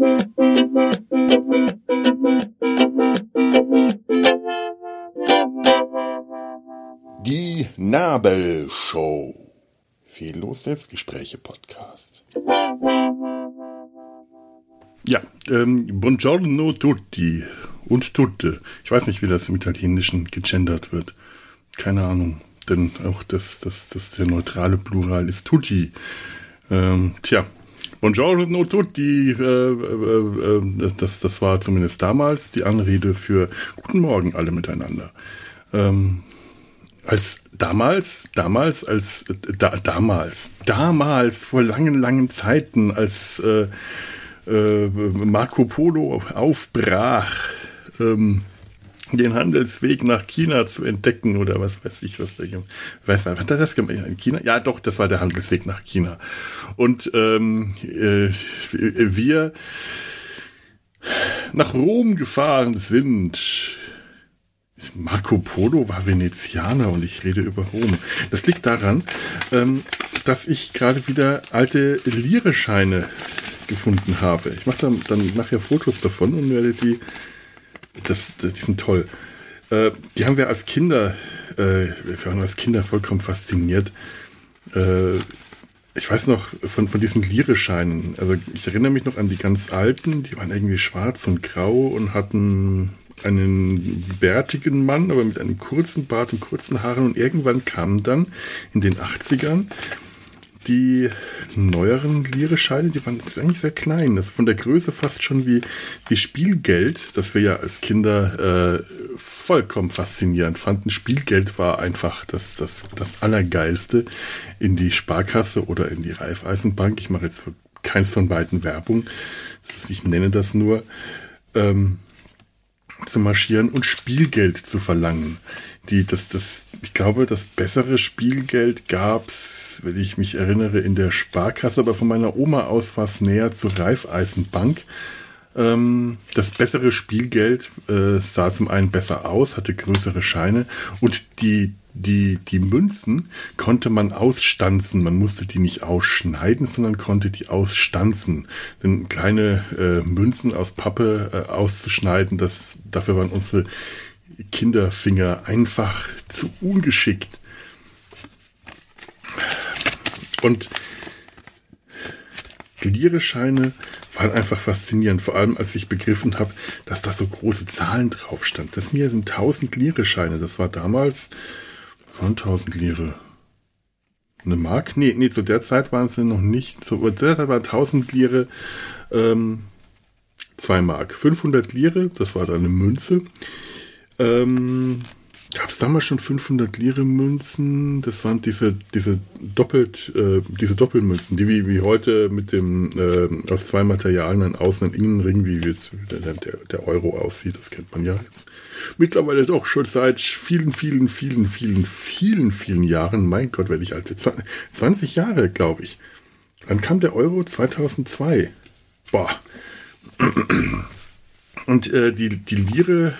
Die Nabelshow. Fehllos Selbstgespräche Podcast. Ja, ähm, Buongiorno tutti und tutte. Ich weiß nicht, wie das im Italienischen gegendert wird. Keine Ahnung. Denn auch das, das, das der neutrale Plural ist tutti. Ähm, tja, Buongiorno tutti. Äh, äh, äh, das, das war zumindest damals die Anrede für Guten Morgen alle miteinander. Ähm, als damals, damals, als da, damals, damals vor langen, langen Zeiten, als äh, äh, Marco Polo aufbrach, ähm, den Handelsweg nach China zu entdecken oder was weiß ich, was da weiß was hat er das gemacht in China? Ja, doch, das war der Handelsweg nach China. Und ähm, äh, wir nach Rom gefahren sind Marco Polo war Venezianer und ich rede über Rom. Das liegt daran, ähm, dass ich gerade wieder alte Lire-Scheine gefunden habe. Ich mache dann, dann nachher Fotos davon und werde die, das, die sind toll. Äh, die haben wir als Kinder, äh, wir waren als Kinder vollkommen fasziniert. Äh, ich weiß noch von, von diesen Lire-Scheinen, also ich erinnere mich noch an die ganz alten, die waren irgendwie schwarz und grau und hatten einen bärtigen Mann, aber mit einem kurzen Bart und kurzen Haaren. Und irgendwann kamen dann in den 80ern die neueren Lire-Scheine, die waren eigentlich sehr klein. Also von der Größe fast schon wie, wie Spielgeld, das wir ja als Kinder äh, vollkommen faszinierend fanden. Spielgeld war einfach das, das, das Allergeilste in die Sparkasse oder in die Raiffeisenbank. Ich mache jetzt keins von beiden Werbung. Ich nenne das nur. Ähm, zu marschieren und Spielgeld zu verlangen. Die, das, das, ich glaube, das bessere Spielgeld gab's, wenn ich mich erinnere, in der Sparkasse, aber von meiner Oma aus war es näher zur Raiffeisenbank. Ähm, das bessere Spielgeld äh, sah zum einen besser aus, hatte größere Scheine und die die, die Münzen konnte man ausstanzen. Man musste die nicht ausschneiden, sondern konnte die ausstanzen. Denn kleine äh, Münzen aus Pappe äh, auszuschneiden, das, dafür waren unsere Kinderfinger einfach zu ungeschickt. Und Glierescheine waren einfach faszinierend, vor allem als ich begriffen habe, dass da so große Zahlen drauf stand. Das hier sind 1000 Lire-Scheine. Das war damals 1000 Lire. Eine Mark? Nee, nee, zu der Zeit waren es noch nicht. Zu der Zeit war 1000 Lire ähm, 2 Mark. 500 Lire, das war dann eine Münze. Ähm, Gab es damals schon 500 Lire Münzen? Das waren diese, diese doppelt, äh, diese Doppelmünzen, die wie, wie heute mit dem äh, aus zwei Materialien einen Außen- und Innenring, wie jetzt der, der, Euro aussieht, das kennt man ja jetzt. Mittlerweile doch schon seit vielen, vielen, vielen, vielen, vielen, vielen Jahren. Mein Gott, werde ich alte. 20 Jahre, glaube ich. Wann kam der Euro? 2002. Boah. Und äh, die, die Lire,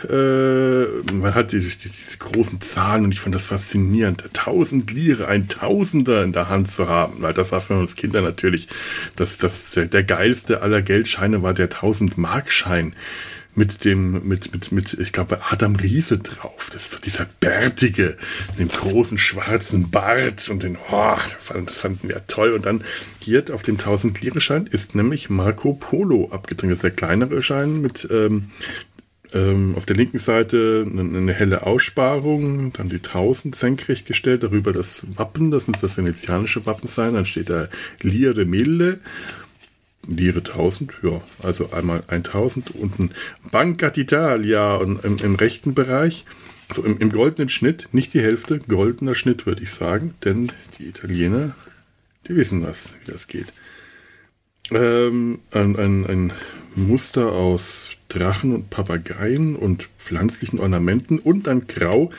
äh, man hat die, die, diese großen Zahlen und ich fand das faszinierend. 1000 Lire, ein Tausender in der Hand zu haben, weil das war für uns Kinder natürlich das, das, der, der geilste aller Geldscheine war der 1000 Markschein mit dem, mit, mit, mit, ich glaube, Adam Riese drauf. Das ist dieser bärtige, mit dem großen schwarzen Bart und den, oh, das fanden wir toll. Und dann hier auf dem 1000 Lire Schein ist nämlich Marco Polo abgedrückt. Das ist der kleinere Schein mit, ähm, ähm, auf der linken Seite eine, eine, helle Aussparung, dann die 1000 senkrecht gestellt, darüber das Wappen, das muss das venezianische Wappen sein, dann steht da Lire Mille Lire 1000, ja, also einmal 1000, unten Banca d'Italia und im, im, rechten Bereich, so im, im, goldenen Schnitt, nicht die Hälfte, goldener Schnitt würde ich sagen, denn die Italiener, die wissen was, wie das geht. Ähm, ein, ein, ein Muster aus Drachen und Papageien und pflanzlichen Ornamenten und ein Grau,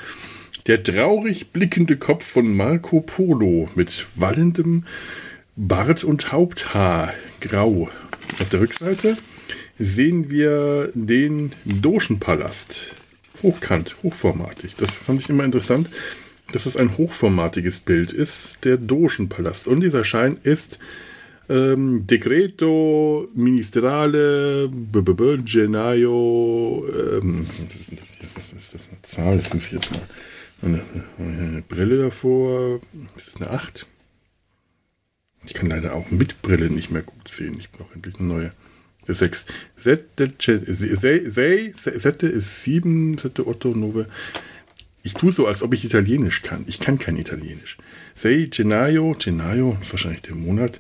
der traurig blickende Kopf von Marco Polo mit wallendem Bart und Haupthaar grau. Auf der Rückseite sehen wir den Dogenpalast. Hochkant, hochformatig. Das fand ich immer interessant, dass es ein hochformatiges Bild ist, der Dogenpalast. Und dieser Schein ist Ähm, Decreto Ministrale B -b -b Gennaio. Ähm, das, ist das eine Zahl? Das muss ich jetzt mal. Eine, eine Brille davor. Das ist eine 8. Ich kann leider auch mit Brille nicht mehr gut sehen. Ich brauche endlich eine neue. 6. Sette, Sette ist 7, Sette Otto Nove. Ich tue so, als ob ich Italienisch kann. Ich kann kein Italienisch. Sei Gennaio, Gennaio ist wahrscheinlich der Monat.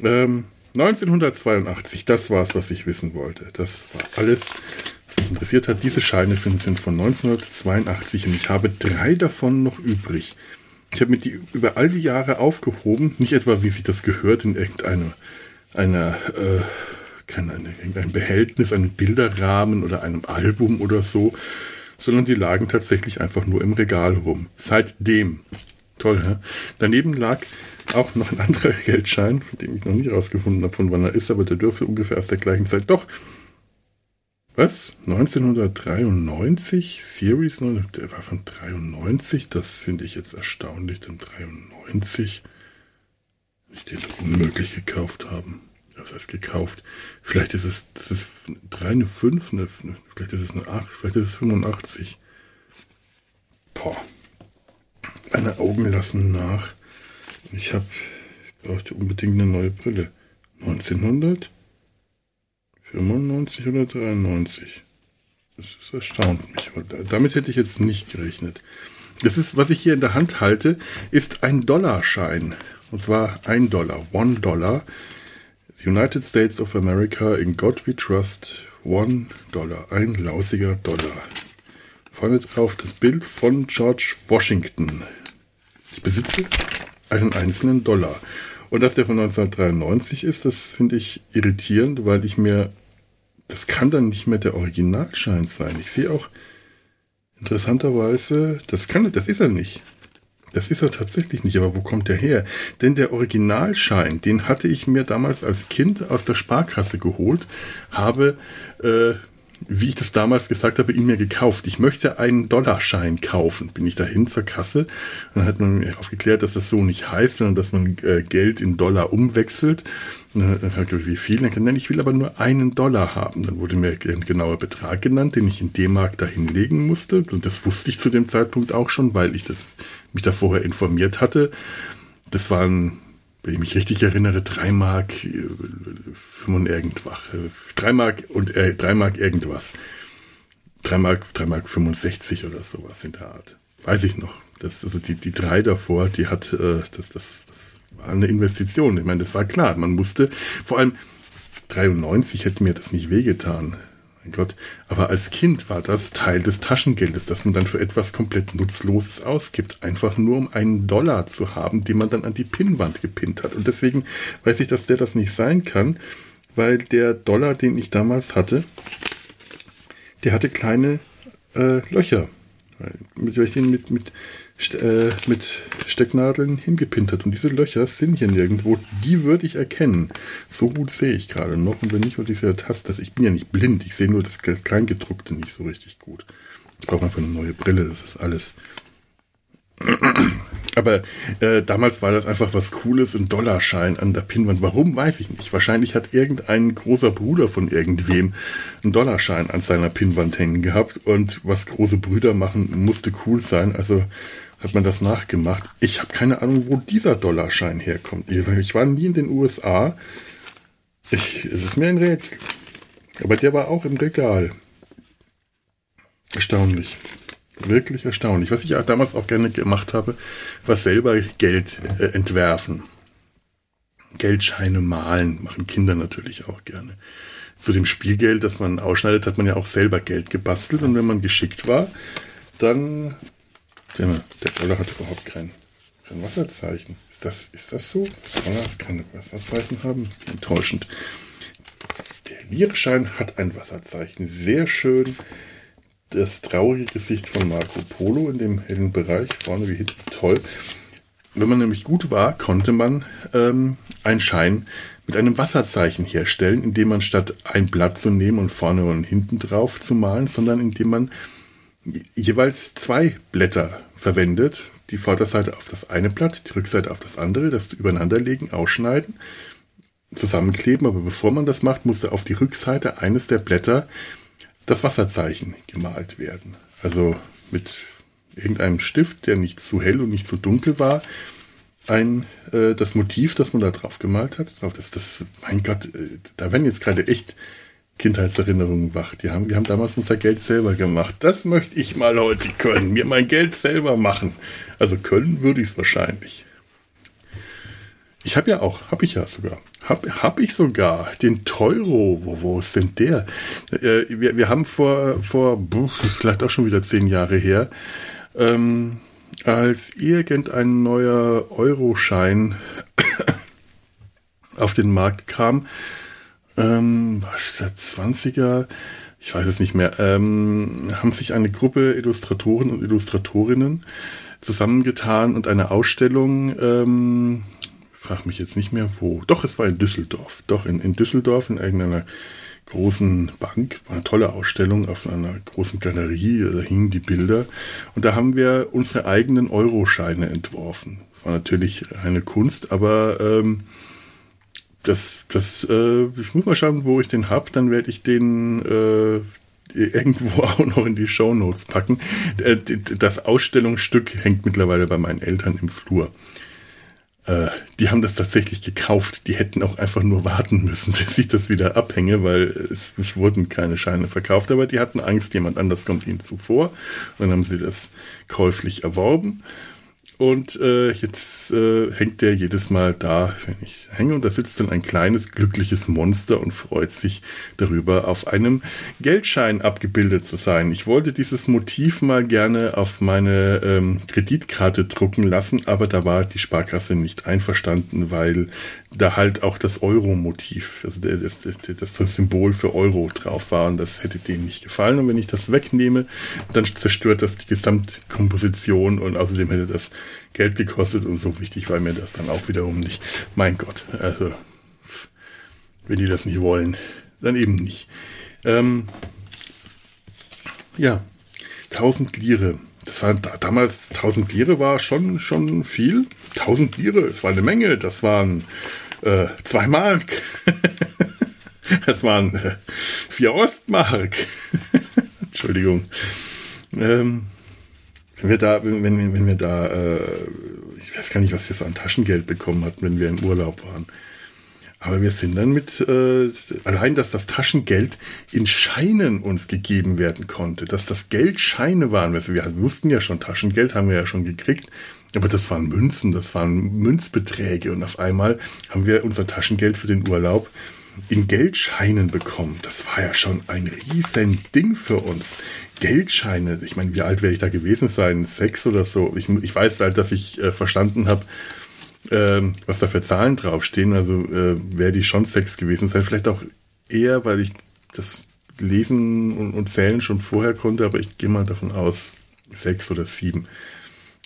Ähm, 1982, das war es, was ich wissen wollte. Das war alles, was mich interessiert hat. Diese Scheine sind von 1982 und ich habe drei davon noch übrig. Ich habe mir die über all die Jahre aufgehoben, nicht etwa, wie sich das gehört, in irgendeiner einer, äh, keine, irgendein Behältnis, einem Bilderrahmen oder einem Album oder so, sondern die lagen tatsächlich einfach nur im Regal rum. Seitdem. Toll, hä? Daneben lag auch noch ein anderer Geldschein, von dem ich noch nicht rausgefunden habe, von wann er ist, aber der dürfte ungefähr aus der gleichen Zeit. Doch. Was? 1993? Series? Der war von 93? Das finde ich jetzt erstaunlich, denn 93 ich den unmöglich gekauft haben was heißt gekauft? Vielleicht ist es, das ist 3, eine 5, eine, vielleicht ist es eine 8, vielleicht ist es 85. Boah. Meine Augen lassen nach. Ich habe, ich brauchte unbedingt eine neue Brille. 1995 oder 93. Das, das erstaunt mich. Damit hätte ich jetzt nicht gerechnet. Das ist, was ich hier in der Hand halte, ist ein Dollarschein. Und zwar ein Dollar, one Dollar. United States of America, in God we trust, one Dollar, ein lausiger Dollar. Vorne drauf das Bild von George Washington. Ich besitze einen einzelnen Dollar. Und dass der von 1993 ist, das finde ich irritierend, weil ich mir, das kann dann nicht mehr der Originalschein sein. Ich sehe auch interessanterweise, das kann, das ist er nicht. Das ist er tatsächlich nicht, aber wo kommt der her? Denn der Originalschein, den hatte ich mir damals als Kind aus der Sparkasse geholt, habe äh, wie ich das damals gesagt habe, ihn mir gekauft. Ich möchte einen Dollarschein kaufen. Bin ich dahin zur Kasse. Dann hat man mir aufgeklärt, dass das so nicht heißt, sondern dass man äh, Geld in Dollar umwechselt. Und dann, habe ich wie viel? Dann kann ich will aber nur einen Dollar haben. Dann wurde mir ein genauer Betrag genannt, den ich in D-Mark dahinlegen musste. Und das wusste ich zu dem Zeitpunkt auch schon, weil ich das, mich da vorher informiert hatte. Das waren wenn ich mich richtig erinnere, 3 Mark 5 irgendwas. 3 Mark und äh, 3 Mark irgendwas. 3 Mark, 3 Mark 65 oder sowas in der Art. Weiß ich noch. Das, also die, die drei davor, die hat, äh, das, das, das war eine Investition. Ich meine, das war klar. Man musste, vor allem 93 hätte mir das nicht wehgetan mein Gott. Aber als Kind war das Teil des Taschengeldes, das man dann für etwas komplett Nutzloses ausgibt. Einfach nur um einen Dollar zu haben, den man dann an die Pinnwand gepinnt hat. Und deswegen weiß ich, dass der das nicht sein kann, weil der Dollar, den ich damals hatte, der hatte kleine äh, Löcher. Mit welchen mit, mit äh, mit Stecknadeln hingepinnt hat. Und diese Löcher sind hier nirgendwo. Die würde ich erkennen. So gut sehe ich gerade noch. Und wenn nicht, würde ich sie Taste. Ich bin ja nicht blind. Ich sehe nur das Kleingedruckte nicht so richtig gut. Ich brauche einfach eine neue Brille. Das ist alles. Aber äh, damals war das einfach was Cooles, ein Dollarschein an der Pinnwand. Warum, weiß ich nicht. Wahrscheinlich hat irgendein großer Bruder von irgendwem einen Dollarschein an seiner Pinnwand hängen gehabt. Und was große Brüder machen, musste cool sein. Also hat man das nachgemacht. Ich habe keine Ahnung, wo dieser Dollarschein herkommt. Ich war nie in den USA. Ich, es ist mir ein Rätsel. Aber der war auch im Regal. Erstaunlich. Wirklich erstaunlich. Was ich auch damals auch gerne gemacht habe, war selber Geld äh, entwerfen. Geldscheine malen, machen Kinder natürlich auch gerne. Zu dem Spielgeld, das man ausschneidet, hat man ja auch selber Geld gebastelt und wenn man geschickt war, dann der, Dollar hat überhaupt kein, kein Wasserzeichen. Ist das, ist das so? Das Dollars keine Wasserzeichen haben? Enttäuschend. Der Lierschein hat ein Wasserzeichen. Sehr schön. Das traurige Gesicht von Marco Polo in dem hellen Bereich, vorne wie hinten. Toll. Wenn man nämlich gut war, konnte man ähm, einen Schein mit einem Wasserzeichen herstellen, indem man statt ein Blatt zu nehmen und vorne und hinten drauf zu malen, sondern indem man jeweils zwei Blätter verwendet. Die Vorderseite auf das eine Blatt, die Rückseite auf das andere, das übereinander legen, ausschneiden zusammenkleben, aber bevor man das macht, musste auf die Rückseite eines der Blätter das Wasserzeichen gemalt werden. Also mit irgendeinem Stift, der nicht zu hell und nicht zu dunkel war, ein äh, das Motiv, das man da drauf gemalt hat, drauf das das mein Gott, äh, da werden jetzt gerade echt Kindheitserinnerungen wach. Die haben, wir haben damals unser Geld selber gemacht. Das möchte ich mal heute können, mir mein Geld selber machen. Also können würde ich es wahrscheinlich. Ich habe ja auch, habe ich ja sogar, habe hab ich sogar den Teuro. Wo, wo ist denn der? Äh, wir, wir haben vor, vor vielleicht auch schon wieder zehn Jahre her, ähm, als irgendein neuer Euroschein auf den Markt kam, ähm, was ist der 20er? Ich weiß es nicht mehr, ähm, haben sich eine Gruppe Illustratoren und Illustratorinnen zusammengetan und eine Ausstellung ähm, frage mich jetzt nicht mehr wo. Doch, es war in Düsseldorf. Doch, in, in Düsseldorf in irgendeiner großen Bank. War eine tolle Ausstellung auf einer großen Galerie. Da hingen die Bilder. Und da haben wir unsere eigenen Euroscheine entworfen. Das war natürlich eine Kunst, aber ähm, das, das, äh, ich muss mal schauen, wo ich den habe. Dann werde ich den äh, irgendwo auch noch in die Show Notes packen. Äh, das Ausstellungsstück hängt mittlerweile bei meinen Eltern im Flur. Äh, die haben das tatsächlich gekauft. Die hätten auch einfach nur warten müssen, bis ich das wieder abhänge, weil es, es wurden keine Scheine verkauft. Aber die hatten Angst, jemand anders kommt ihnen zuvor. Und dann haben sie das käuflich erworben. Und äh, jetzt äh, hängt der jedes Mal da, wenn ich hänge. Und da sitzt dann ein kleines, glückliches Monster und freut sich darüber, auf einem Geldschein abgebildet zu sein. Ich wollte dieses Motiv mal gerne auf meine ähm, Kreditkarte drucken lassen, aber da war die Sparkasse nicht einverstanden, weil da halt auch das Euro-Motiv, also das, das, das, Symbol für Euro drauf war und das hätte denen nicht gefallen. Und wenn ich das wegnehme, dann zerstört das die Gesamtkomposition und außerdem hätte das Geld gekostet und so wichtig war mir das dann auch wiederum nicht. Mein Gott, also wenn die das nicht wollen, dann eben nicht. Ähm, ja, 1000 Lire. Das war damals 1000 Lire war schon schon viel. 1000 Lire, das war eine Menge. Das waren äh, zwei Mark. das waren äh, vier Ostmark. Entschuldigung. Ähm, wenn wir da, wenn, wenn, wenn wir da, äh, ich weiß gar nicht, was wir so an Taschengeld bekommen hatten, wenn wir im Urlaub waren. Aber wir sind dann mit, äh, allein, dass das Taschengeld in Scheinen uns gegeben werden konnte, dass das Geld Scheine waren. Wir wussten ja schon, Taschengeld haben wir ja schon gekriegt. Aber das waren Münzen, das waren Münzbeträge und auf einmal haben wir unser Taschengeld für den Urlaub in Geldscheinen bekommen. Das war ja schon ein riesen Ding für uns. Geldscheine, ich meine, wie alt werde ich da gewesen sein? Sechs oder so. Ich, ich weiß halt, dass ich äh, verstanden habe, äh, was da für Zahlen draufstehen. Also äh, werde ich schon sechs gewesen sein. Vielleicht auch eher, weil ich das Lesen und, und Zählen schon vorher konnte, aber ich gehe mal davon aus, sechs oder sieben.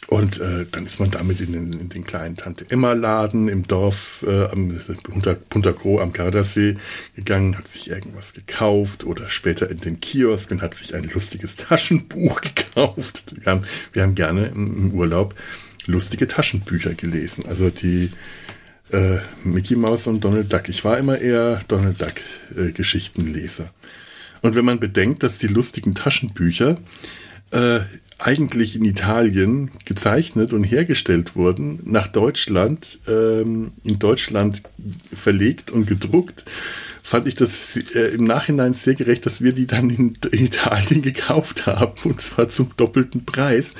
Und äh, dann ist man damit in den, in den kleinen Tante-Emma-Laden im Dorf äh, am Punta, Punta Gro am Gardasee gegangen, hat sich irgendwas gekauft oder später in den Kiosk und hat sich ein lustiges Taschenbuch gekauft. Wir haben, wir haben gerne im, Urlaub lustige Taschenbücher gelesen. Also die äh, Mickey Mouse und Donald Duck. Ich war immer eher Donald Duck äh. Und wenn man bedenkt, dass die lustigen Taschenbücher äh, eigentlich in Italien gezeichnet und hergestellt wurden, nach Deutschland, ähm, in Deutschland verlegt und gedruckt, fand ich das äh, im Nachhinein sehr gerecht, dass wir die dann in, Italien gekauft haben und zwar zum doppelten Preis,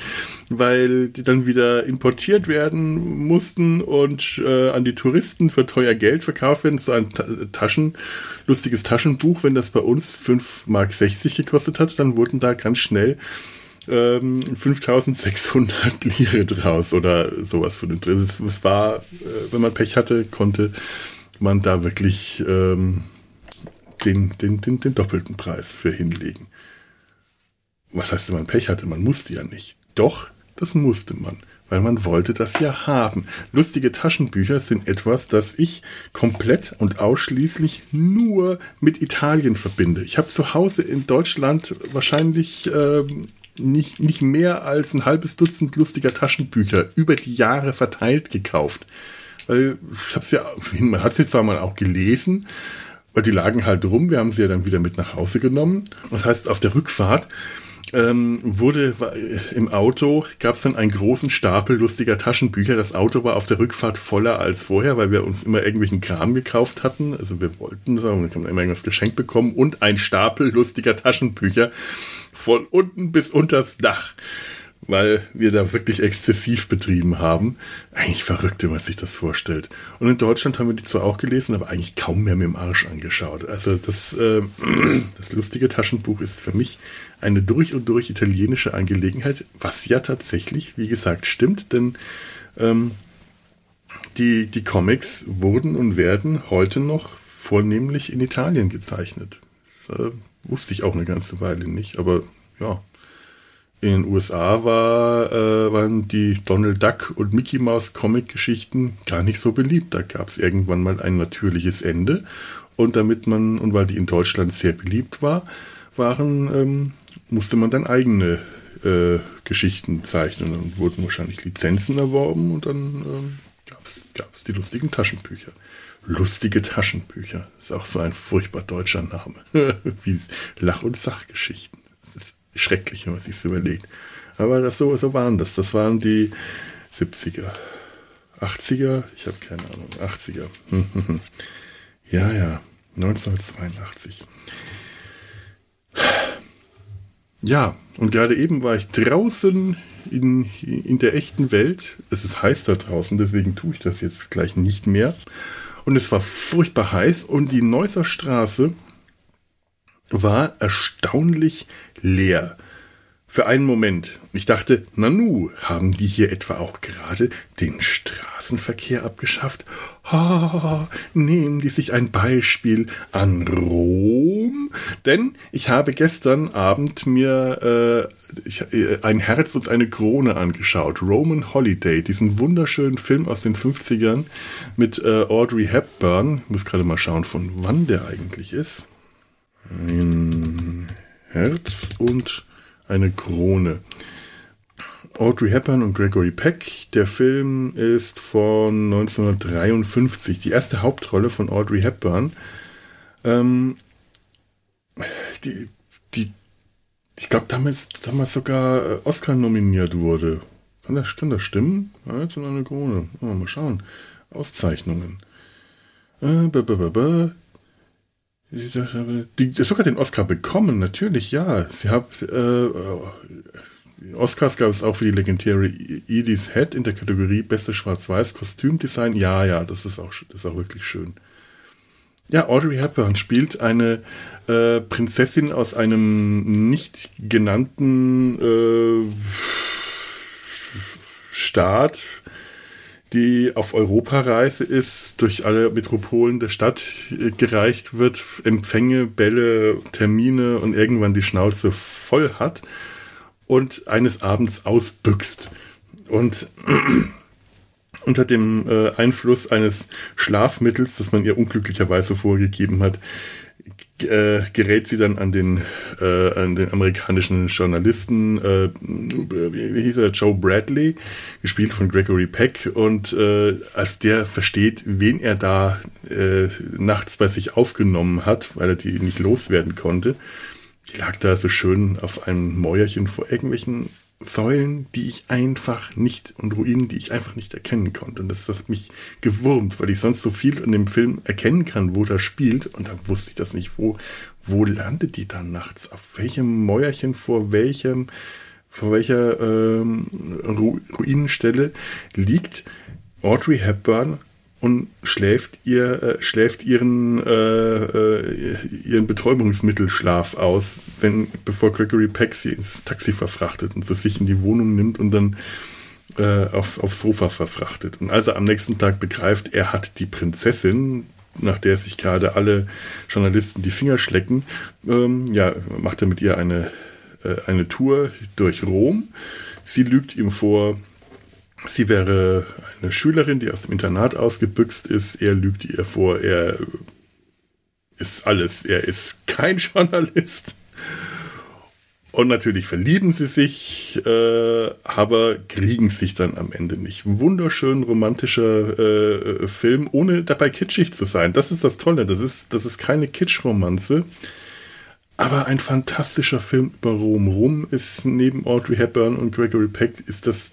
weil die dann wieder importiert werden mussten und äh, an die Touristen für teuer Geld verkauft werden. So ein Taschen, lustiges Taschenbuch, wenn das bei uns 5,60 Mark gekostet hat, dann wurden da ganz schnell ähm, 5600 Lire draus oder sowas von den Dreh. Es war, äh, wenn man Pech hatte, konnte man da wirklich ähm, den, den, den, den doppelten Preis für hinlegen. Was heißt, wenn man Pech hatte? Man musste ja nicht. Doch, das musste man, weil man wollte das ja haben. Lustige Taschenbücher sind etwas, das ich komplett und ausschließlich nur mit Italien verbinde. Ich habe zu Hause in Deutschland wahrscheinlich ähm, nicht, nicht mehr als ein halbes Dutzend lustiger Taschenbücher über die Jahre verteilt gekauft. weil ich habe es ja, man hat sie zwar mal auch gelesen, aber die lagen halt rum. Wir haben sie ja dann wieder mit nach Hause genommen. Das heißt, auf der Rückfahrt ähm, wurde im Auto gab es dann einen großen Stapel lustiger Taschenbücher. Das Auto war auf der Rückfahrt voller als vorher, weil wir uns immer irgendwelchen Kram gekauft hatten. Also wir wollten aber wir haben immer irgendwas geschenkt bekommen und ein Stapel lustiger Taschenbücher von unten bis unters Dach weil wir da wirklich exzessiv betrieben haben. Eigentlich verrückt, wenn man sich das vorstellt. Und in Deutschland haben wir die zwar auch gelesen, aber eigentlich kaum mehr mit dem Arsch angeschaut. Also das, äh, das lustige Taschenbuch ist für mich eine durch und durch italienische Angelegenheit, was ja tatsächlich, wie gesagt, stimmt, denn ähm, die, die Comics wurden und werden heute noch vornehmlich in Italien gezeichnet. Das äh, wusste ich auch eine ganze Weile nicht, aber ja, in den USA war, äh, waren die Donald Duck und Mickey Mouse Comic-Geschichten gar nicht so beliebt. Da gab es irgendwann mal ein natürliches Ende. Und damit man, und weil die in Deutschland sehr beliebt war, waren, ähm, musste man dann eigene äh, Geschichten zeichnen. und wurden wahrscheinlich Lizenzen erworben und dann ähm, gab es die lustigen Taschenbücher. Lustige Taschenbücher. Ist auch so ein furchtbar deutscher Name. Wie Lach- und Sachgeschichten. Das ist schrecklich, wenn man sich überlegt. Aber das so, so waren das. Das waren die 70er. 80er? Ich habe keine Ahnung. 80er. ja, ja. 1982. Ja, und gerade eben war ich draußen in, in der echten Welt. Es ist heiß da draußen, deswegen tue ich das jetzt gleich nicht mehr. Und es war furchtbar heiß und die Neusser Straße war erstaunlich leer. Für einen Moment. Ich dachte, Nanu, haben die hier etwa auch gerade den Straßenverkehr abgeschafft? Ha, nehmen die sich ein Beispiel an Rom? Denn ich habe gestern Abend mir äh, ich, äh, ein Herz und eine Krone angeschaut. Roman Holiday, diesen wunderschönen Film aus den 50ern mit äh, Audrey Hepburn. Ich muss gerade mal schauen, von wann der eigentlich ist. Ein Herz und eine Krone. Audrey Hepburn und Gregory Peck. Der Film ist von 1953. Die erste Hauptrolle von Audrey Hepburn. Ähm, die, die, ich glaube, damals, damals sogar äh, Oscar nominiert wurde. Kann das, kann das stimmen? Jetzt in eine Krone. Oh, mal schauen. Auszeichnungen. Äh, b -b -b die, die sogar den Oscar bekommen, natürlich, ja. Sie hat, äh, Oscars gab es auch für die legendäre Edie's Head in der Kategorie Beste Schwarz-Weiß-Kostümdesign. Ja, ja, das ist auch, das ist auch wirklich schön. Ja, Audrey Hepburn spielt eine äh, Prinzessin aus einem nicht genannten äh, Staat, die auf Europareise ist, durch alle Metropolen der Stadt äh, gereicht wird, Empfänge, Bälle, Termine und irgendwann die Schnauze voll hat und eines Abends ausbüchst. Und unter dem äh, Einfluss eines Schlafmittels, das man ihr unglücklicherweise vorgegeben hat, äh, gerät sie dann an den, äh, an den amerikanischen Journalisten, äh, wie, hieß er, Joe Bradley, gespielt von Gregory Peck. Und äh, als der versteht, wen er da äh, nachts bei sich aufgenommen hat, weil er die nicht loswerden konnte, die lag da so schön auf einem Mäuerchen vor irgendwelchen Säulen, die ich einfach nicht und Ruinen, die ich einfach nicht erkennen konnte. Und das, das hat mich gewurmt, weil ich sonst so viel in dem Film erkennen kann, wo das spielt. Und da wusste ich das nicht, wo, wo landet die dann nachts? Auf welchem Mäuerchen, vor welchem, vor welcher ähm, Ruinenstelle liegt Audrey Hepburn und schläft ihr äh, schläft ihren äh, äh, ihren Betäubungsmittelschlaf aus, wenn bevor Gregory Peck sie ins Taxi verfrachtet und sie sich in die Wohnung nimmt und dann äh, auf, aufs Sofa verfrachtet. Und als er am nächsten Tag begreift, er hat die Prinzessin, nach der sich gerade alle Journalisten die Finger schlecken, ähm, ja, macht er mit ihr eine, äh, eine Tour durch Rom. Sie lügt ihm vor, Sie wäre eine Schülerin, die aus dem Internat ausgebüxt ist. Er lügt ihr vor, er ist alles. Er ist kein Journalist. Und natürlich verlieben sie sich, äh, aber kriegen sich dann am Ende nicht. Wunderschön romantischer äh, Film, ohne dabei kitschig zu sein. Das ist das Tolle. Das ist, das ist keine Kitschromanze, aber ein fantastischer Film über Rom. Rom ist neben Audrey Hepburn und Gregory Peck ist das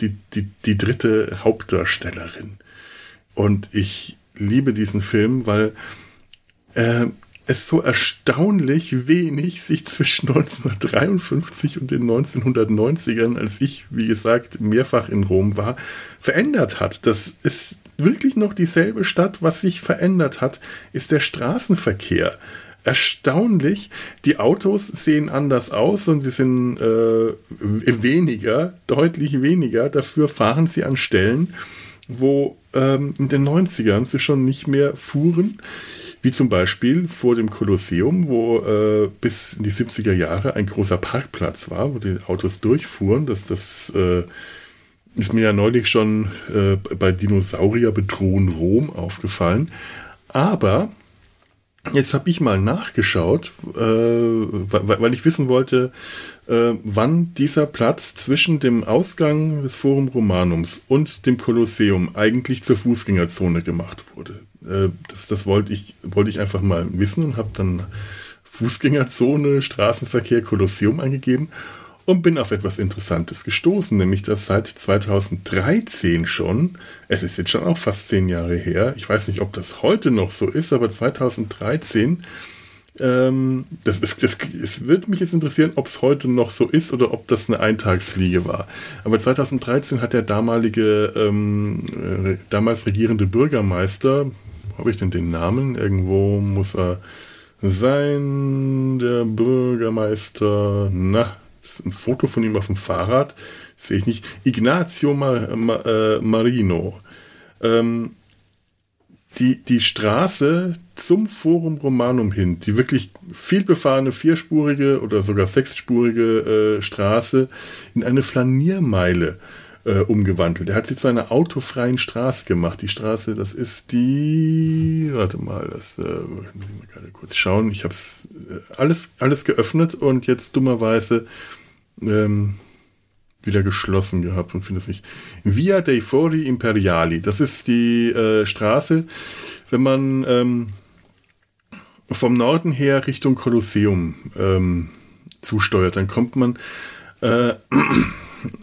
die, die, die dritte Hauptdarstellerin. Und ich liebe diesen Film, weil äh, es so erstaunlich wenig sich zwischen 1953 und den 1990ern, als ich, wie gesagt, mehrfach in Rom war, verändert hat. Das ist wirklich noch dieselbe Stadt. Was sich verändert hat, ist der Straßenverkehr. Erstaunlich, die Autos sehen anders aus und sie sind äh, weniger, deutlich weniger. Dafür fahren sie an Stellen, wo ähm, in den 90ern sie schon nicht mehr fuhren. Wie zum Beispiel vor dem Kolosseum, wo äh, bis in die 70er Jahre ein großer Parkplatz war, wo die Autos durchfuhren. Das, das äh, ist mir ja neulich schon äh, bei Dinosaurier bedrohen Rom aufgefallen. Aber jetzt habe ich mal nachgeschaut, äh, weil ich wissen wollte, äh, wann dieser Platz zwischen dem Ausgang des Forum Romanums und dem Kolosseum eigentlich zur Fußgängerzone gemacht wurde. Äh, das, das wollte ich, wollte ich einfach mal wissen und habe dann Fußgängerzone, Straßenverkehr, Kolosseum eingegeben und bin auf etwas Interessantes gestoßen, nämlich dass seit 2013 schon, es ist jetzt schon auch fast zehn Jahre her, ich weiß nicht, ob das heute noch so ist, aber 2013, ähm, das, ist, das, es wird mich jetzt interessieren, ob es heute noch so ist oder ob das eine Eintagsfliege war. Aber 2013 hat der damalige, ähm, äh, damals regierende Bürgermeister, habe ich denn den Namen? Irgendwo muss er sein, der Bürgermeister, na, ist ein Foto von ihm auf dem Fahrrad, sehe ich nicht. Ignazio Mar Mar äh, Marino. Ähm, die, die Straße zum Forum Romanum hin, die wirklich vielbefahrene vierspurige oder sogar sechsspurige äh, Straße in eine Flaniermeile äh, umgewandelt. Er hat sie zu einer autofreien Straße gemacht. Die Straße, das ist die, warte mal, das äh, muss ich mal gerade kurz schauen. Ich habe es äh, alles, alles geöffnet und jetzt dummerweise ähm, wieder geschlossen gehabt und finde es nicht. Via dei Fori Imperiali. Das ist die äh, Straße, wenn man ähm, vom Norden her Richtung Kolosseum ähm, zusteuert, dann kommt man äh,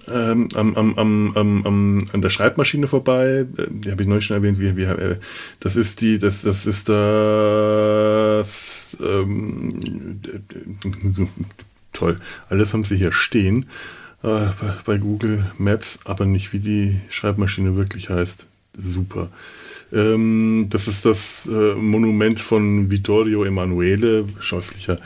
ähm, am, am, am, am, an der Schreibmaschine vorbei. Äh, die habe ich neulich schon erwähnt. Wie, wie, äh, das ist die, das, das ist das ähm, toll. Alles haben sie hier stehen äh, bei Google Maps, aber nicht wie die Schreibmaschine wirklich heißt. Super. Ähm, das ist das äh, Monument von Vittorio Emanuele, scheußlicher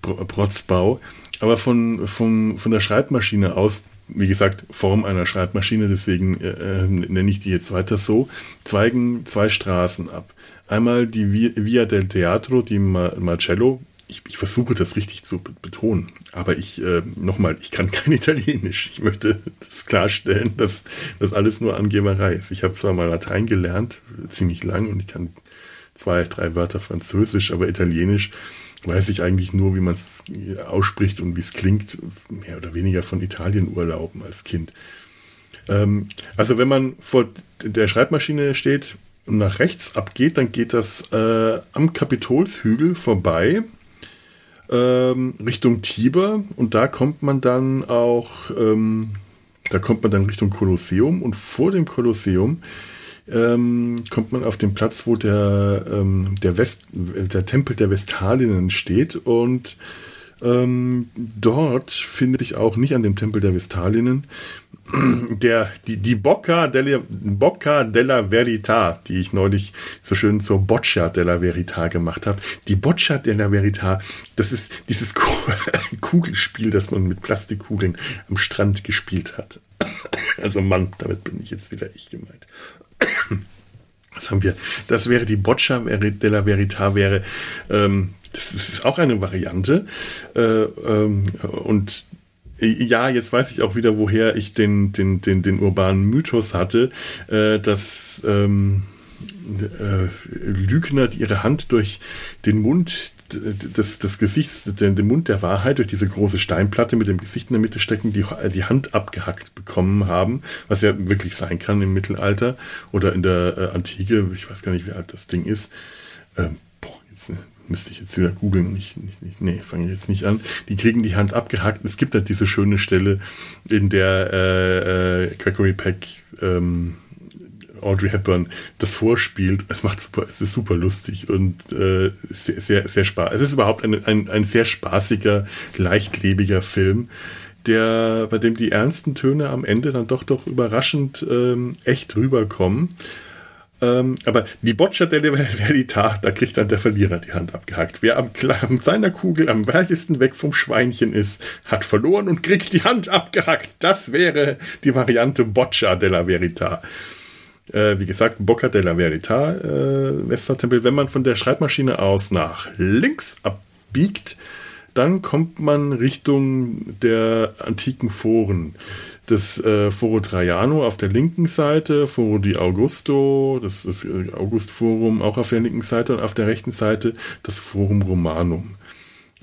Protzbau. Aber von, von, von der Schreibmaschine aus wie gesagt, Form einer Schreibmaschine, deswegen äh, äh, nenne ich die jetzt weiter so, zweigen zwei Straßen ab. Einmal die Via del Teatro di Marcello. Ich, ich versuche das richtig zu betonen, aber ich, äh, nochmal, ich kann kein Italienisch. Ich möchte das klarstellen, dass das alles nur Angeberei ist. Ich habe zwar mal Latein gelernt, ziemlich lang, und ich kann zwei, drei Wörter Französisch, aber Italienisch weiß ich eigentlich nur, wie man es ausspricht und wie es klingt, mehr oder weniger von Italien Urlauben als Kind. Ähm, also wenn man vor der Schreibmaschine steht und nach rechts abgeht, dann geht das äh, am Kapitolshügel vorbei ähm, Richtung Tiber und da kommt man dann auch, ähm, da kommt man dann Richtung Kolosseum und vor dem Kolosseum ähm, kommt man auf den Platz, wo der, ähm, der, West, der Tempel der Vestalinnen steht und ähm, dort findet sich auch nicht an dem Tempel der Vestalinnen der, die, die Bocca della, Bocca della Verità, die ich neulich so schön zur Boccia della Verità gemacht habe. Die Boccia della Verità, das ist dieses Kugelspiel, das man mit Plastikkugeln am Strand gespielt hat. Also Mann, damit bin ich jetzt wieder ich gemeint. Was haben wir? Das wäre die Boccia della Verità, wäre, ähm, das ist auch eine Variante. Äh, ähm, und ja, jetzt weiß ich auch wieder, woher ich den, den, den, den urbanen Mythos hatte, äh, dass, ähm, äh, Lügner, die ihre Hand durch den Mund des, des Gesichts, den, den Mund der Wahrheit durch diese große Steinplatte mit dem Gesicht in der Mitte stecken, die die Hand abgehackt bekommen haben, was ja wirklich sein kann im Mittelalter oder in der äh, Antike. Ich weiß gar nicht, wie alt das Ding ist. Ähm, boah, jetzt äh, müsste ich jetzt wieder googeln. Nicht, nicht, nicht, nee, fange ich jetzt nicht an. Die kriegen die Hand abgehackt. Es gibt halt diese schöne Stelle, in der äh, äh, Gregory Peck ähm, Audrey Hepburn das vorspielt. Es macht super, es ist super lustig und äh, sehr, sehr, sehr spaß. Es ist überhaupt ein, ein, ein sehr spaßiger, leichtlebiger Film, der, bei dem die ernsten Töne am Ende dann doch doch überraschend ähm, echt rüberkommen. Ähm, aber die Boccia delle Verità, da kriegt dann der Verlierer die Hand abgehackt. Wer am, am seiner Kugel am weitesten weg vom Schweinchen ist, hat verloren und kriegt die Hand abgehackt. Das wäre die Variante Boccia della Verità. Äh, wie gesagt, Bocca della Verità, äh, Westertempel. Wenn man von der Schreibmaschine aus nach links abbiegt, dann kommt man Richtung der antiken Foren. Das äh, Foro Traiano auf der linken Seite, Foro di Augusto, das ist äh, August-Forum auch auf der linken Seite und auf der rechten Seite das Forum Romanum.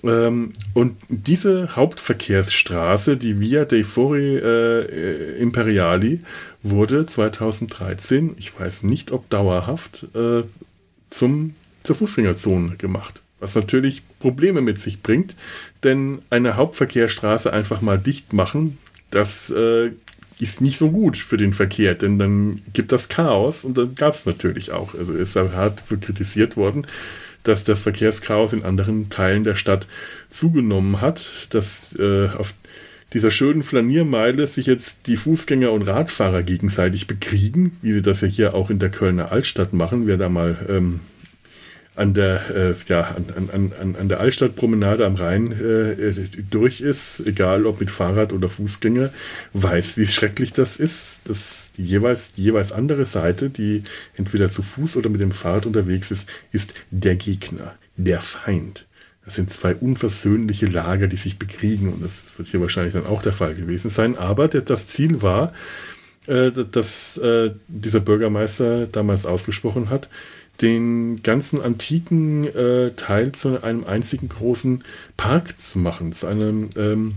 Ähm, und diese Hauptverkehrsstraße, die Via dei Fori äh, Imperiali, wurde 2013, ich weiß nicht ob dauerhaft, äh, zum, zur Fußgängerzone gemacht. Was natürlich Probleme mit sich bringt, denn eine Hauptverkehrsstraße einfach mal dicht machen, das äh, ist nicht so gut für den Verkehr, denn dann gibt das Chaos und dann gab es natürlich auch. Also ist hart für kritisiert worden, dass das Verkehrschaos in anderen Teilen der Stadt zugenommen hat, dass äh, auf dieser schönen Flaniermeile sich jetzt die Fußgänger und Radfahrer gegenseitig bekriegen, wie sie das ja hier auch in der Kölner Altstadt machen. Wer da mal ähm, an der, äh, ja, an, an, an, an der Altstadtpromenade am Rhein äh, durch ist, egal ob mit Fahrrad oder Fußgänger, weiß, wie schrecklich das ist, dass die jeweils, die jeweils andere Seite, die entweder zu Fuß oder mit dem Fahrrad unterwegs ist, ist der Gegner, der Feind. Das sind zwei unversöhnliche Lager, die sich bekriegen und das wird hier wahrscheinlich dann auch der Fall gewesen sein. Aber das Ziel war, äh, dass äh, dieser Bürgermeister damals ausgesprochen hat, den ganzen antiken äh, Teil zu einem einzigen großen Park zu machen, zu einem ähm,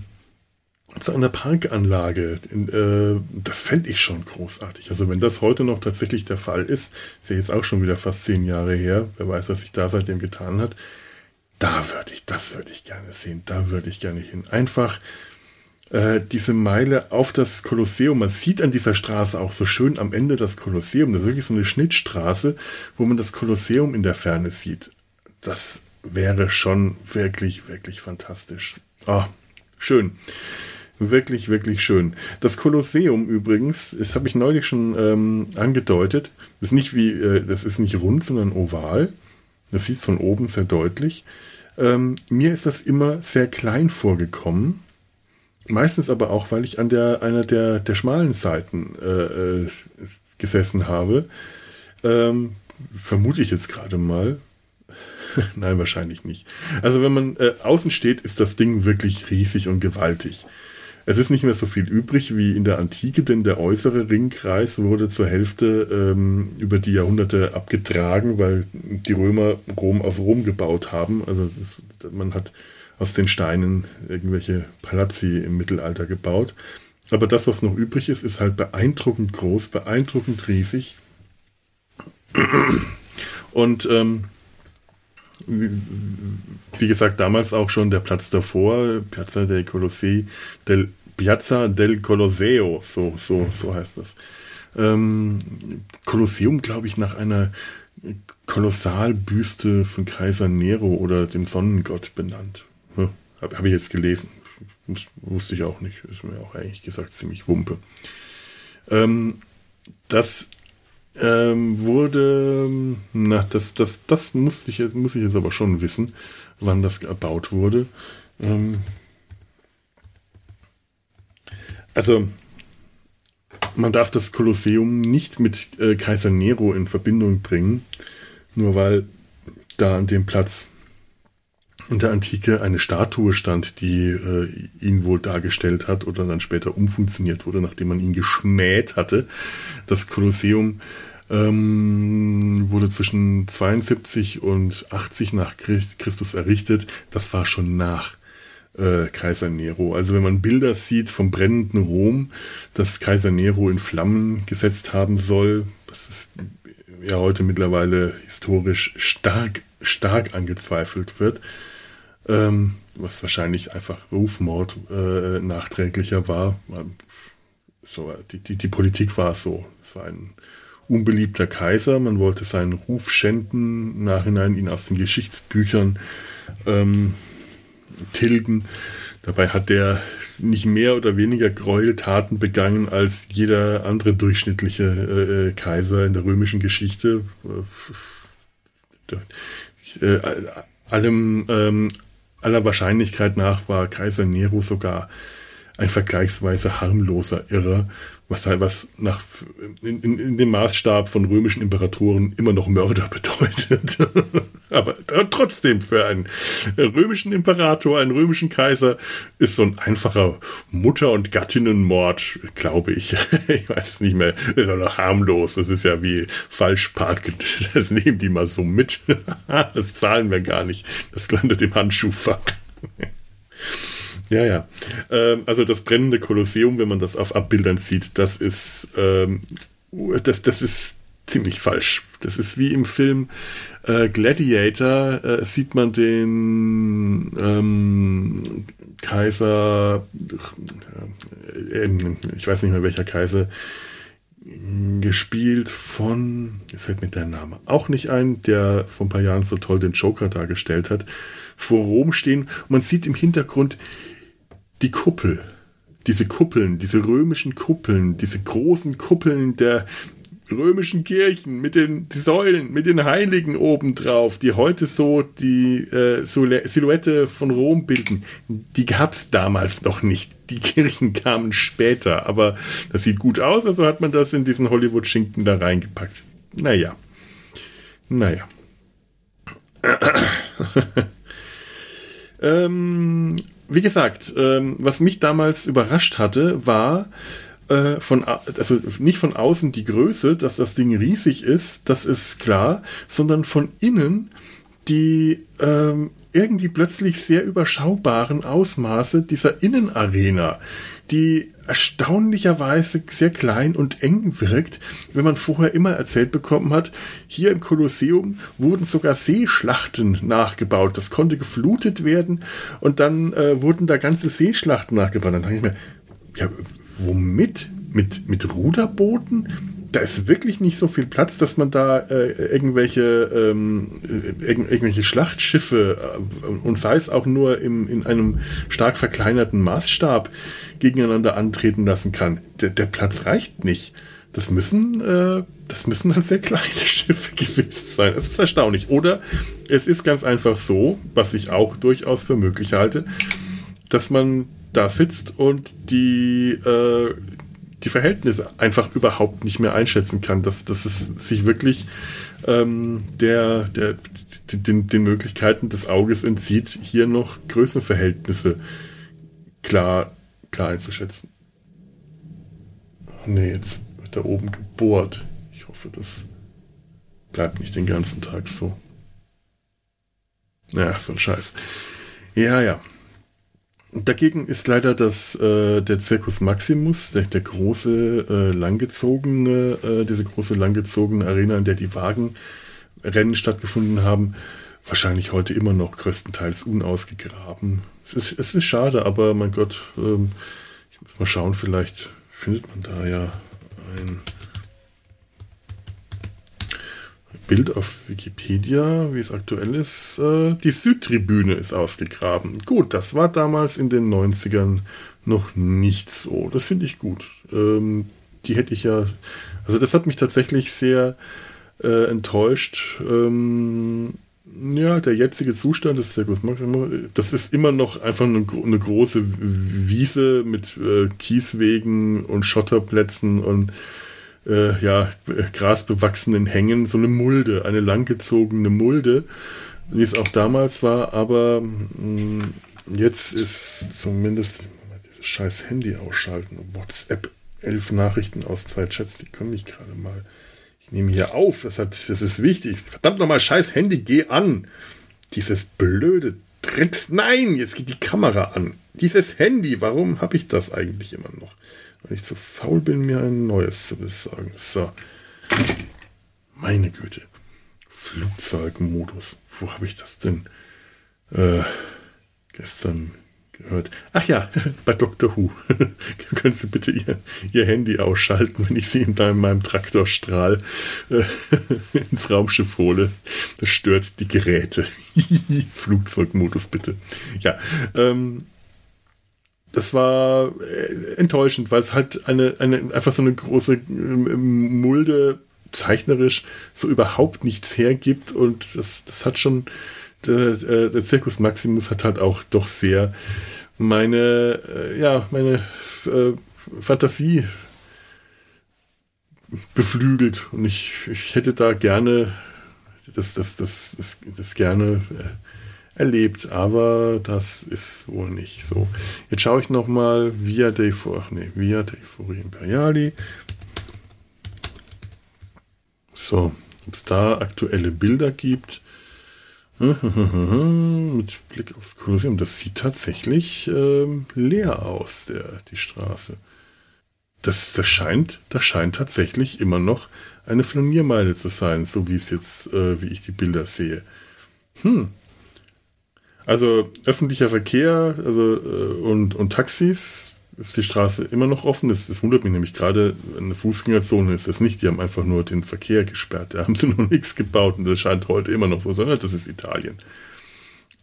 zu einer Parkanlage. Äh, das fände ich schon großartig. Also wenn das heute noch tatsächlich der Fall ist, ist ja jetzt auch schon wieder fast zehn Jahre her, wer weiß, was sich da seitdem getan hat, da würde ich, das würde ich gerne sehen, da würde ich gerne hin. Einfach äh, diese Meile auf das Kolosseum. Man sieht an dieser Straße auch so schön am Ende das Kolosseum. Das ist wirklich so eine Schnittstraße, wo man das Kolosseum in der Ferne sieht. Das wäre schon wirklich, wirklich fantastisch. Ah, schön. Wirklich, wirklich schön. Das Kolosseum übrigens, das habe ich neulich schon ähm, angedeutet, ist nicht wie, äh, das ist nicht rund, sondern oval. Das sieht von oben sehr deutlich. Ähm, mir ist das immer sehr klein vorgekommen. Meistens aber auch, weil ich an der einer der, der schmalen Seiten äh, äh, gesessen habe. Ähm, vermute ich jetzt gerade mal. Nein, wahrscheinlich nicht. Also wenn man äh, außen steht, ist das Ding wirklich riesig und gewaltig. Es ist nicht mehr so viel übrig wie in der Antike, denn der äußere Ringkreis wurde zur Hälfte ähm, über die Jahrhunderte abgetragen, weil die Römer Rom auf Rom gebaut haben. Also das, man hat aus den Steinen irgendwelche Palazzi im Mittelalter gebaut. Aber das, was noch übrig ist, ist halt beeindruckend groß, beeindruckend riesig. Und ähm, wie gesagt, damals auch schon der Platz davor, Piazza del Colossei, del, Piazza del Colosseo, so, so, so heißt das. Ähm, Kolosseum, glaube ich, nach einer Kolossalbüste von Kaiser Nero oder dem Sonnengott benannt. Ja, Habe hab ich jetzt gelesen. Wusste ich auch nicht. Ist mir auch eigentlich gesagt ziemlich Wumpe. Ähm, das ähm, wurde, na, das, das, das musste ich, muss ich jetzt aber schon wissen, wann das erbaut wurde. Ähm, also, man darf das Kolosseum nicht mit äh, Kaiser Nero in Verbindung bringen, nur weil da an dem Platz in der Antike eine Statue stand, die äh, ihn wohl dargestellt hat oder dann später umfunktioniert wurde, nachdem man ihn geschmäht hatte. Das Kolosseum ähm, wurde zwischen 72 und 80 nach Christus errichtet. Das war schon nach äh, Kaiser Nero. Also wenn man Bilder sieht vom brennenden Rom, das Kaiser Nero in Flammen gesetzt haben soll, das ist ja heute mittlerweile historisch stark, stark angezweifelt wird, ähm, was wahrscheinlich einfach Rufmord äh, nachträglicher war. So, die, die, die Politik war so. Es war ein unbeliebter Kaiser, man wollte seinen Ruf schänden, im Nachhinein ihn aus den Geschichtsbüchern ähm, tilgen. Dabei hat der nicht mehr oder weniger Gräueltaten begangen als jeder andere durchschnittliche äh, äh Kaiser in der römischen Geschichte. Äh, äh, allem, ähm, aller Wahrscheinlichkeit nach war Kaiser Nero sogar ein vergleichsweise harmloser Irrer, was halt was nach in, in, in, dem Maßstab von römischen Imperatoren immer noch Mörder bedeutet. Aber trotzdem für einen römischen Imperator, einen römischen Kaiser ist so ein einfacher Mutter- und Gattinnenmord, glaube ich. ich weiß es nicht mehr. Ist auch noch harmlos. Das ist ja wie Falschpark. Das nehmen die mal so mit. das zahlen wir gar nicht. Das landet im Handschuhfach. Ja, ja. Ähm, also das brennende Kolosseum, wenn man das auf Abbildern sieht, das ist, ähm, das, das ist ziemlich falsch. Das ist wie im Film äh, Gladiator, äh, sieht man den ähm, Kaiser, äh, ich weiß nicht mehr welcher Kaiser, gespielt von, jetzt fällt mir der Name auch nicht ein, der vor ein paar Jahren so toll den Joker dargestellt hat, vor Rom stehen und man sieht im Hintergrund die Kuppel, diese Kuppeln, diese römischen Kuppeln, diese großen Kuppeln der römischen Kirchen mit den Säulen, mit den Heiligen obendrauf, die heute so die äh, Silhouette von Rom bilden, die gab es damals noch nicht. Die Kirchen kamen später, aber das sieht gut aus, also hat man das in diesen Hollywood-Schinken da reingepackt. Naja. Naja. ähm, wie gesagt, ähm, was mich damals überrascht hatte, war äh, von, also nicht von außen die Größe, dass das Ding riesig ist, das ist klar, sondern von innen die ähm, irgendwie plötzlich sehr überschaubaren Ausmaße dieser Innenarena, die erstaunlicherweise sehr klein und eng wirkt, wenn man vorher immer erzählt bekommen hat, hier im Kolosseum wurden sogar Seeschlachten nachgebaut. Das konnte geflutet werden und dann äh, wurden da ganze Seeschlachten nachgebaut. Dann dachte ich mir, ja, womit? Mit, mit Ruderbooten? Da ist wirklich nicht so viel Platz, dass man da äh, irgendwelche, ähm, äh, irg irgendwelche Schlachtschiffe äh, und sei es auch nur im, in einem stark verkleinerten Maßstab gegeneinander antreten lassen kann. Der, der Platz reicht nicht. Das müssen, äh, das müssen dann sehr kleine Schiffe gewesen sein. Das ist erstaunlich. Oder es ist ganz einfach so, was ich auch durchaus für möglich halte, dass man da sitzt und die, äh, die Verhältnisse einfach überhaupt nicht mehr einschätzen kann, dass, dass es sich wirklich ähm, der, der, den, den Möglichkeiten des Auges entzieht, hier noch Größenverhältnisse klar, klar einzuschätzen. Nee, jetzt wird da oben gebohrt. Ich hoffe, das bleibt nicht den ganzen Tag so. Ja, so ein Scheiß. Ja, ja. Dagegen ist leider das, äh, der Circus Maximus, der, der große, äh, langgezogene, äh, diese große langgezogene Arena, in der die Wagenrennen stattgefunden haben, wahrscheinlich heute immer noch größtenteils unausgegraben. Es ist, es ist schade, aber mein Gott, ähm, ich muss mal schauen, vielleicht findet man da ja ein Bild auf Wikipedia, wie es aktuell ist, äh, die Südtribüne ist ausgegraben. Gut, das war damals in den 90ern noch nicht so. Das finde ich gut. Ähm, die hätte ich ja, also das hat mich tatsächlich sehr äh, enttäuscht. Ähm, ja, der jetzige Zustand des Circus Maximo, das ist immer noch einfach eine, eine große Wiese mit äh, Kieswegen und Schotterplätzen und äh, ja, grasbewachsenen Hängen so eine Mulde, eine langgezogene Mulde, wie es auch damals war, aber mh, mm, jetzt ist zumindest dieses scheiß Handy ausschalten, WhatsApp, elf Nachrichten aus zwei Chats, die können mich gerade mal Ich nehme hier auf, das, hat, das ist wichtig. Verdammt nochmal, scheiß Handy, geh an. Dieses blöde Drecks. Nein, jetzt geht die Kamera an. Dieses Handy, warum habe ich das eigentlich immer noch? Weil ich zu faul bin, mir ein neues zu besorgen. So. Meine Güte. Flugzeugmodus. Wo habe ich das denn äh, gestern gehört? Ach ja, bei Dr. Who. Können Sie bitte Ihr, Ihr Handy ausschalten, wenn ich Sie in meinem Traktorstrahl äh, ins Raumschiff hole? Das stört die Geräte. Flugzeugmodus bitte. Ja, ähm, das war äh, enttäuschend, weil es halt eine, eine einfach so eine große ähm, Mulde zeichnerisch so überhaupt nichts hergibt und das, das hat schon der, äh, der Circus Maximus hat halt auch doch sehr meine äh, ja meine äh, Fantasie beflügelt und ich, ich hätte da gerne das das das das, das gerne äh, erlebt, aber das ist wohl nicht so. Jetzt schaue ich noch mal Via dei ach nee, Via Imperiali. So, ob es da aktuelle Bilder gibt. Mit Blick aufs Kolosseum. Das sieht tatsächlich ähm, leer aus, der, die Straße. Das, das, scheint, das scheint tatsächlich immer noch eine Flaniermeile zu sein, so wie es jetzt, äh, wie ich die Bilder sehe. Hm, also öffentlicher Verkehr also, äh, und, und Taxis ist die Straße immer noch offen. Das, das wundert mich nämlich gerade, eine Fußgängerzone ist das nicht. Die haben einfach nur den Verkehr gesperrt. Da haben sie noch nichts gebaut und das scheint heute immer noch so zu sein. Das ist Italien.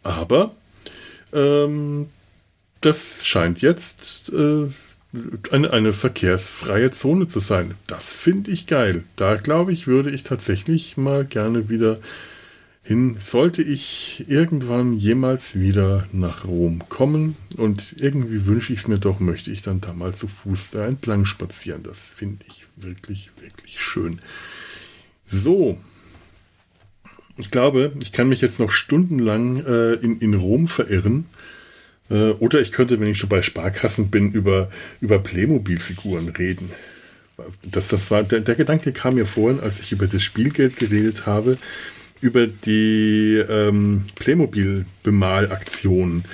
Aber ähm, das scheint jetzt äh, eine, eine verkehrsfreie Zone zu sein. Das finde ich geil. Da glaube ich, würde ich tatsächlich mal gerne wieder hin, sollte ich irgendwann jemals wieder nach Rom kommen und irgendwie wünsche ich es mir doch, möchte ich dann da mal zu Fuß da entlang spazieren. Das finde ich wirklich, wirklich schön. So. Ich glaube, ich kann mich jetzt noch stundenlang äh, in, in Rom verirren. Äh, oder ich könnte, wenn ich schon bei Sparkassen bin, über, über Playmobil-Figuren reden. Das, das war, der, der Gedanke kam mir vorhin, als ich über das Spielgeld geredet habe über die ähm, Playmobil-Bemalaktion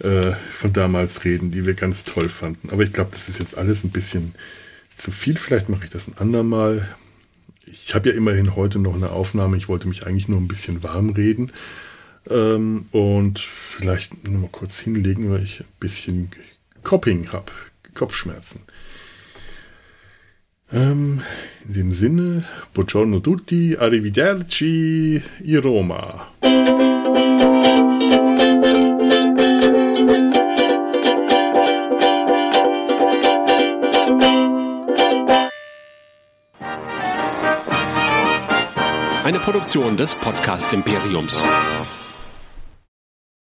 äh, von damals reden, die wir ganz toll fanden. Aber ich glaube, das ist jetzt alles ein bisschen zu viel. Vielleicht mache ich das ein andermal. Ich habe ja immerhin heute noch eine Aufnahme. Ich wollte mich eigentlich nur ein bisschen warm reden. Ähm, und vielleicht nur mal kurz hinlegen, weil ich ein bisschen Copping habe, Kopfschmerzen. Ähm, in dem Sinne, buongiorno tutti, arrivederci, i Roma. Eine Produktion des Podcast Imperiums.